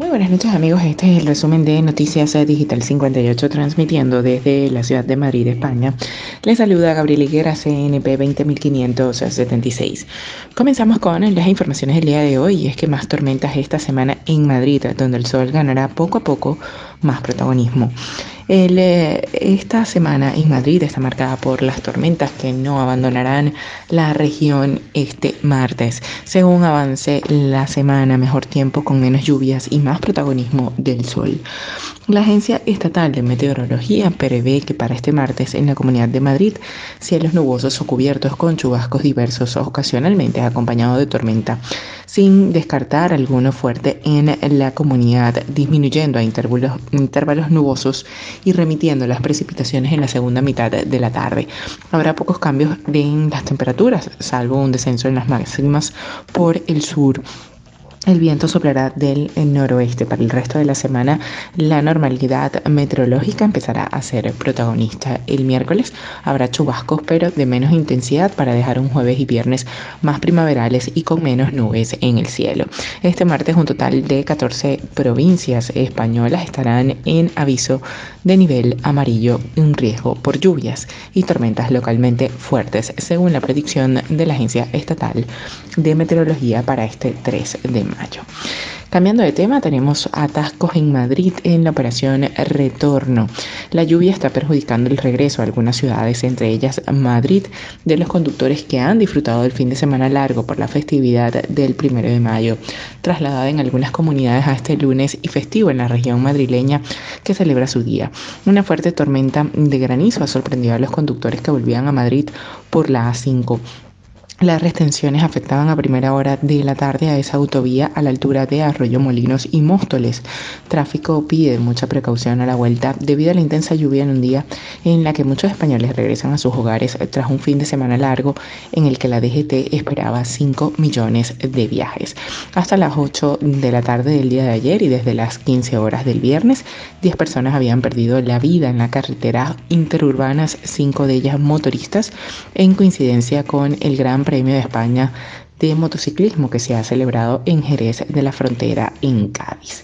Muy buenas noches amigos, este es el resumen de Noticias Digital 58 transmitiendo desde la ciudad de Madrid, España. Les saluda Gabriel Higuera, CNP 20576. Comenzamos con las informaciones del día de hoy y es que más tormentas esta semana en Madrid, donde el sol ganará poco a poco más protagonismo. Eh, esta semana en Madrid está marcada por las tormentas que no abandonarán la región este martes. Según avance la semana, mejor tiempo con menos lluvias y más protagonismo del sol. La Agencia Estatal de Meteorología prevé que para este martes en la Comunidad de Madrid cielos nubosos o cubiertos con chubascos diversos ocasionalmente acompañados de tormenta, sin descartar alguno fuerte en la comunidad, disminuyendo a intervalos, nubosos y remitiendo las precipitaciones en la segunda mitad de la tarde. Habrá pocos cambios en las temperaturas, salvo un descenso en las máximas por el sur el viento soplará del noroeste. Para el resto de la semana, la normalidad meteorológica empezará a ser protagonista. El miércoles habrá chubascos, pero de menos intensidad para dejar un jueves y viernes más primaverales y con menos nubes en el cielo. Este martes, un total de 14 provincias españolas estarán en aviso de nivel amarillo, un riesgo por lluvias y tormentas localmente fuertes, según la predicción de la Agencia Estatal de Meteorología para este 3 de mayo. Cambiando de tema, tenemos atascos en Madrid en la operación Retorno. La lluvia está perjudicando el regreso a algunas ciudades, entre ellas Madrid, de los conductores que han disfrutado del fin de semana largo por la festividad del primero de mayo, trasladada en algunas comunidades a este lunes y festivo en la región madrileña que celebra su día. Una fuerte tormenta de granizo ha sorprendido a los conductores que volvían a Madrid por la A5 las retenciones afectaban a primera hora de la tarde a esa autovía a la altura de Arroyo Molinos y Móstoles. Tráfico pide mucha precaución a la vuelta debido a la intensa lluvia en un día en la que muchos españoles regresan a sus hogares tras un fin de semana largo en el que la DGT esperaba 5 millones de viajes. Hasta las 8 de la tarde del día de ayer y desde las 15 horas del viernes, 10 personas habían perdido la vida en la carretera interurbanas, 5 de ellas motoristas, en coincidencia con el gran Premio de España de motociclismo que se ha celebrado en Jerez de la Frontera en Cádiz.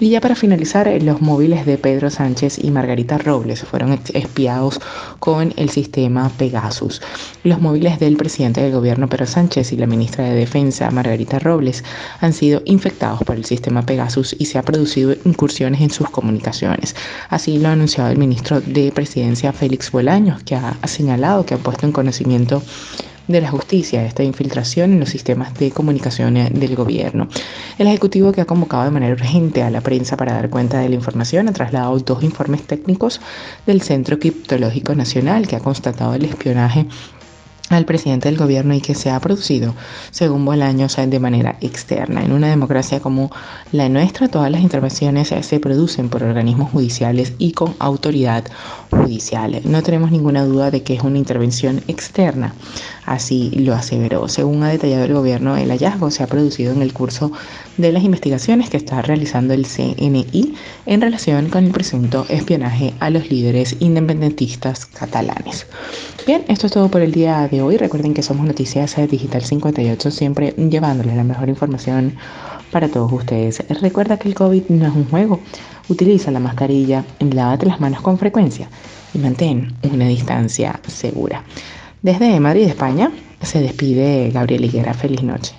Y ya para finalizar, los móviles de Pedro Sánchez y Margarita Robles fueron espiados con el sistema Pegasus. Los móviles del presidente del gobierno Pedro Sánchez y la ministra de Defensa Margarita Robles han sido infectados por el sistema Pegasus y se ha producido incursiones en sus comunicaciones. Así lo ha anunciado el ministro de Presidencia Félix Bolaños, que ha señalado que ha puesto en conocimiento de la justicia, esta infiltración en los sistemas de comunicación del gobierno. El Ejecutivo que ha convocado de manera urgente a la prensa para dar cuenta de la información ha trasladado dos informes técnicos del Centro Criptológico Nacional que ha constatado el espionaje al presidente del gobierno y que se ha producido, según Bolaños, de manera externa. En una democracia como la nuestra, todas las intervenciones se producen por organismos judiciales y con autoridad judicial. No tenemos ninguna duda de que es una intervención externa, así lo aseveró. Según ha detallado el gobierno, el hallazgo se ha producido en el curso de las investigaciones que está realizando el CNI en relación con el presunto espionaje a los líderes independentistas catalanes. Bien, esto es todo por el día de hoy. Recuerden que somos Noticias Digital 58, siempre llevándoles la mejor información para todos ustedes. Recuerda que el COVID no es un juego. Utiliza la mascarilla, lávate las manos con frecuencia y mantén una distancia segura. Desde Madrid, España, se despide Gabriel Higuera. Feliz noche.